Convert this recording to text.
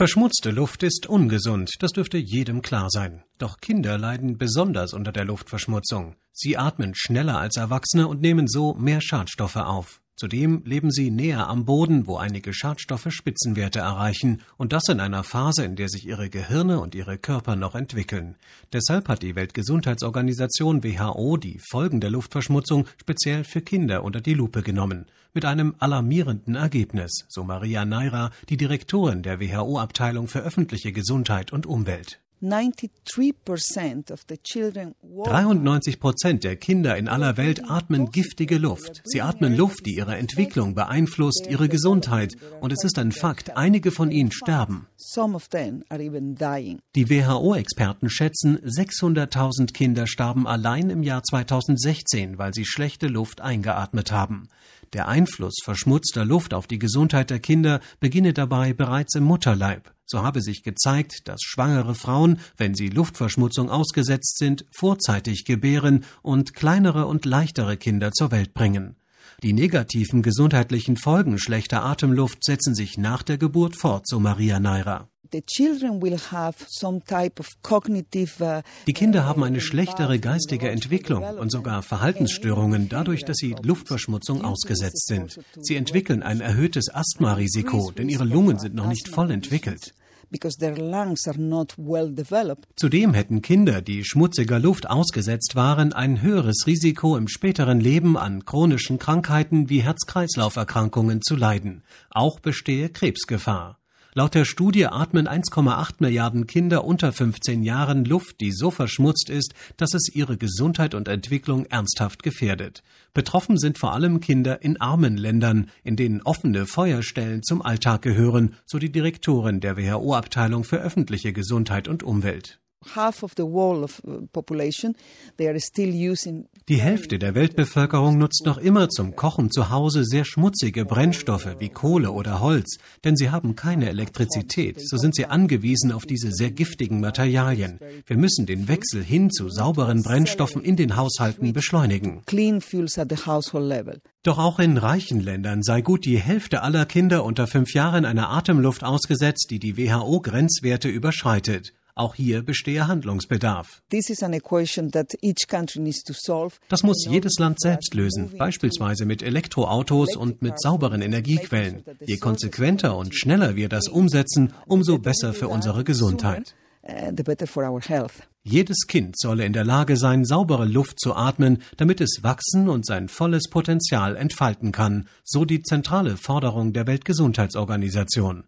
Verschmutzte Luft ist ungesund, das dürfte jedem klar sein. Doch Kinder leiden besonders unter der Luftverschmutzung. Sie atmen schneller als Erwachsene und nehmen so mehr Schadstoffe auf. Zudem leben sie näher am Boden, wo einige Schadstoffe Spitzenwerte erreichen, und das in einer Phase, in der sich ihre Gehirne und ihre Körper noch entwickeln. Deshalb hat die Weltgesundheitsorganisation WHO die Folgen der Luftverschmutzung speziell für Kinder unter die Lupe genommen. Mit einem alarmierenden Ergebnis, so Maria Naira, die Direktorin der WHO-Abteilung für öffentliche Gesundheit und Umwelt. 93 Prozent der Kinder in aller Welt atmen giftige Luft. Sie atmen Luft, die ihre Entwicklung beeinflusst, ihre Gesundheit. Und es ist ein Fakt, einige von ihnen sterben. Die WHO-Experten schätzen, 600.000 Kinder starben allein im Jahr 2016, weil sie schlechte Luft eingeatmet haben. Der Einfluss verschmutzter Luft auf die Gesundheit der Kinder beginne dabei bereits im Mutterleib. So habe sich gezeigt, dass schwangere Frauen, wenn sie Luftverschmutzung ausgesetzt sind, vorzeitig gebären und kleinere und leichtere Kinder zur Welt bringen. Die negativen gesundheitlichen Folgen schlechter Atemluft setzen sich nach der Geburt fort, so Maria Naira. Uh, die Kinder haben eine schlechtere geistige Entwicklung und sogar Verhaltensstörungen dadurch, dass sie Luftverschmutzung ausgesetzt sind. Sie entwickeln ein erhöhtes Asthmarisiko, denn ihre Lungen sind noch nicht voll entwickelt. Zudem hätten Kinder, die schmutziger Luft ausgesetzt waren, ein höheres Risiko im späteren Leben an chronischen Krankheiten wie Herz-Kreislauf-Erkrankungen zu leiden. Auch bestehe Krebsgefahr. Laut der Studie atmen 1,8 Milliarden Kinder unter 15 Jahren Luft, die so verschmutzt ist, dass es ihre Gesundheit und Entwicklung ernsthaft gefährdet. Betroffen sind vor allem Kinder in armen Ländern, in denen offene Feuerstellen zum Alltag gehören, so die Direktorin der WHO-Abteilung für öffentliche Gesundheit und Umwelt. Uh, Die Hälfte der Weltbevölkerung nutzt noch immer zum Kochen zu Hause sehr schmutzige Brennstoffe wie Kohle oder Holz, denn sie haben keine Elektrizität, so sind sie angewiesen auf diese sehr giftigen Materialien. Wir müssen den Wechsel hin zu sauberen Brennstoffen in den Haushalten beschleunigen. Doch auch in reichen Ländern sei gut die Hälfte aller Kinder unter fünf Jahren einer Atemluft ausgesetzt, die die WHO-Grenzwerte überschreitet. Auch hier bestehe Handlungsbedarf. Das muss jedes Land selbst lösen, beispielsweise mit Elektroautos und mit sauberen Energiequellen. Je konsequenter und schneller wir das umsetzen, umso besser für unsere Gesundheit. Uh, jedes Kind solle in der Lage sein, saubere Luft zu atmen, damit es wachsen und sein volles Potenzial entfalten kann, so die zentrale Forderung der Weltgesundheitsorganisation.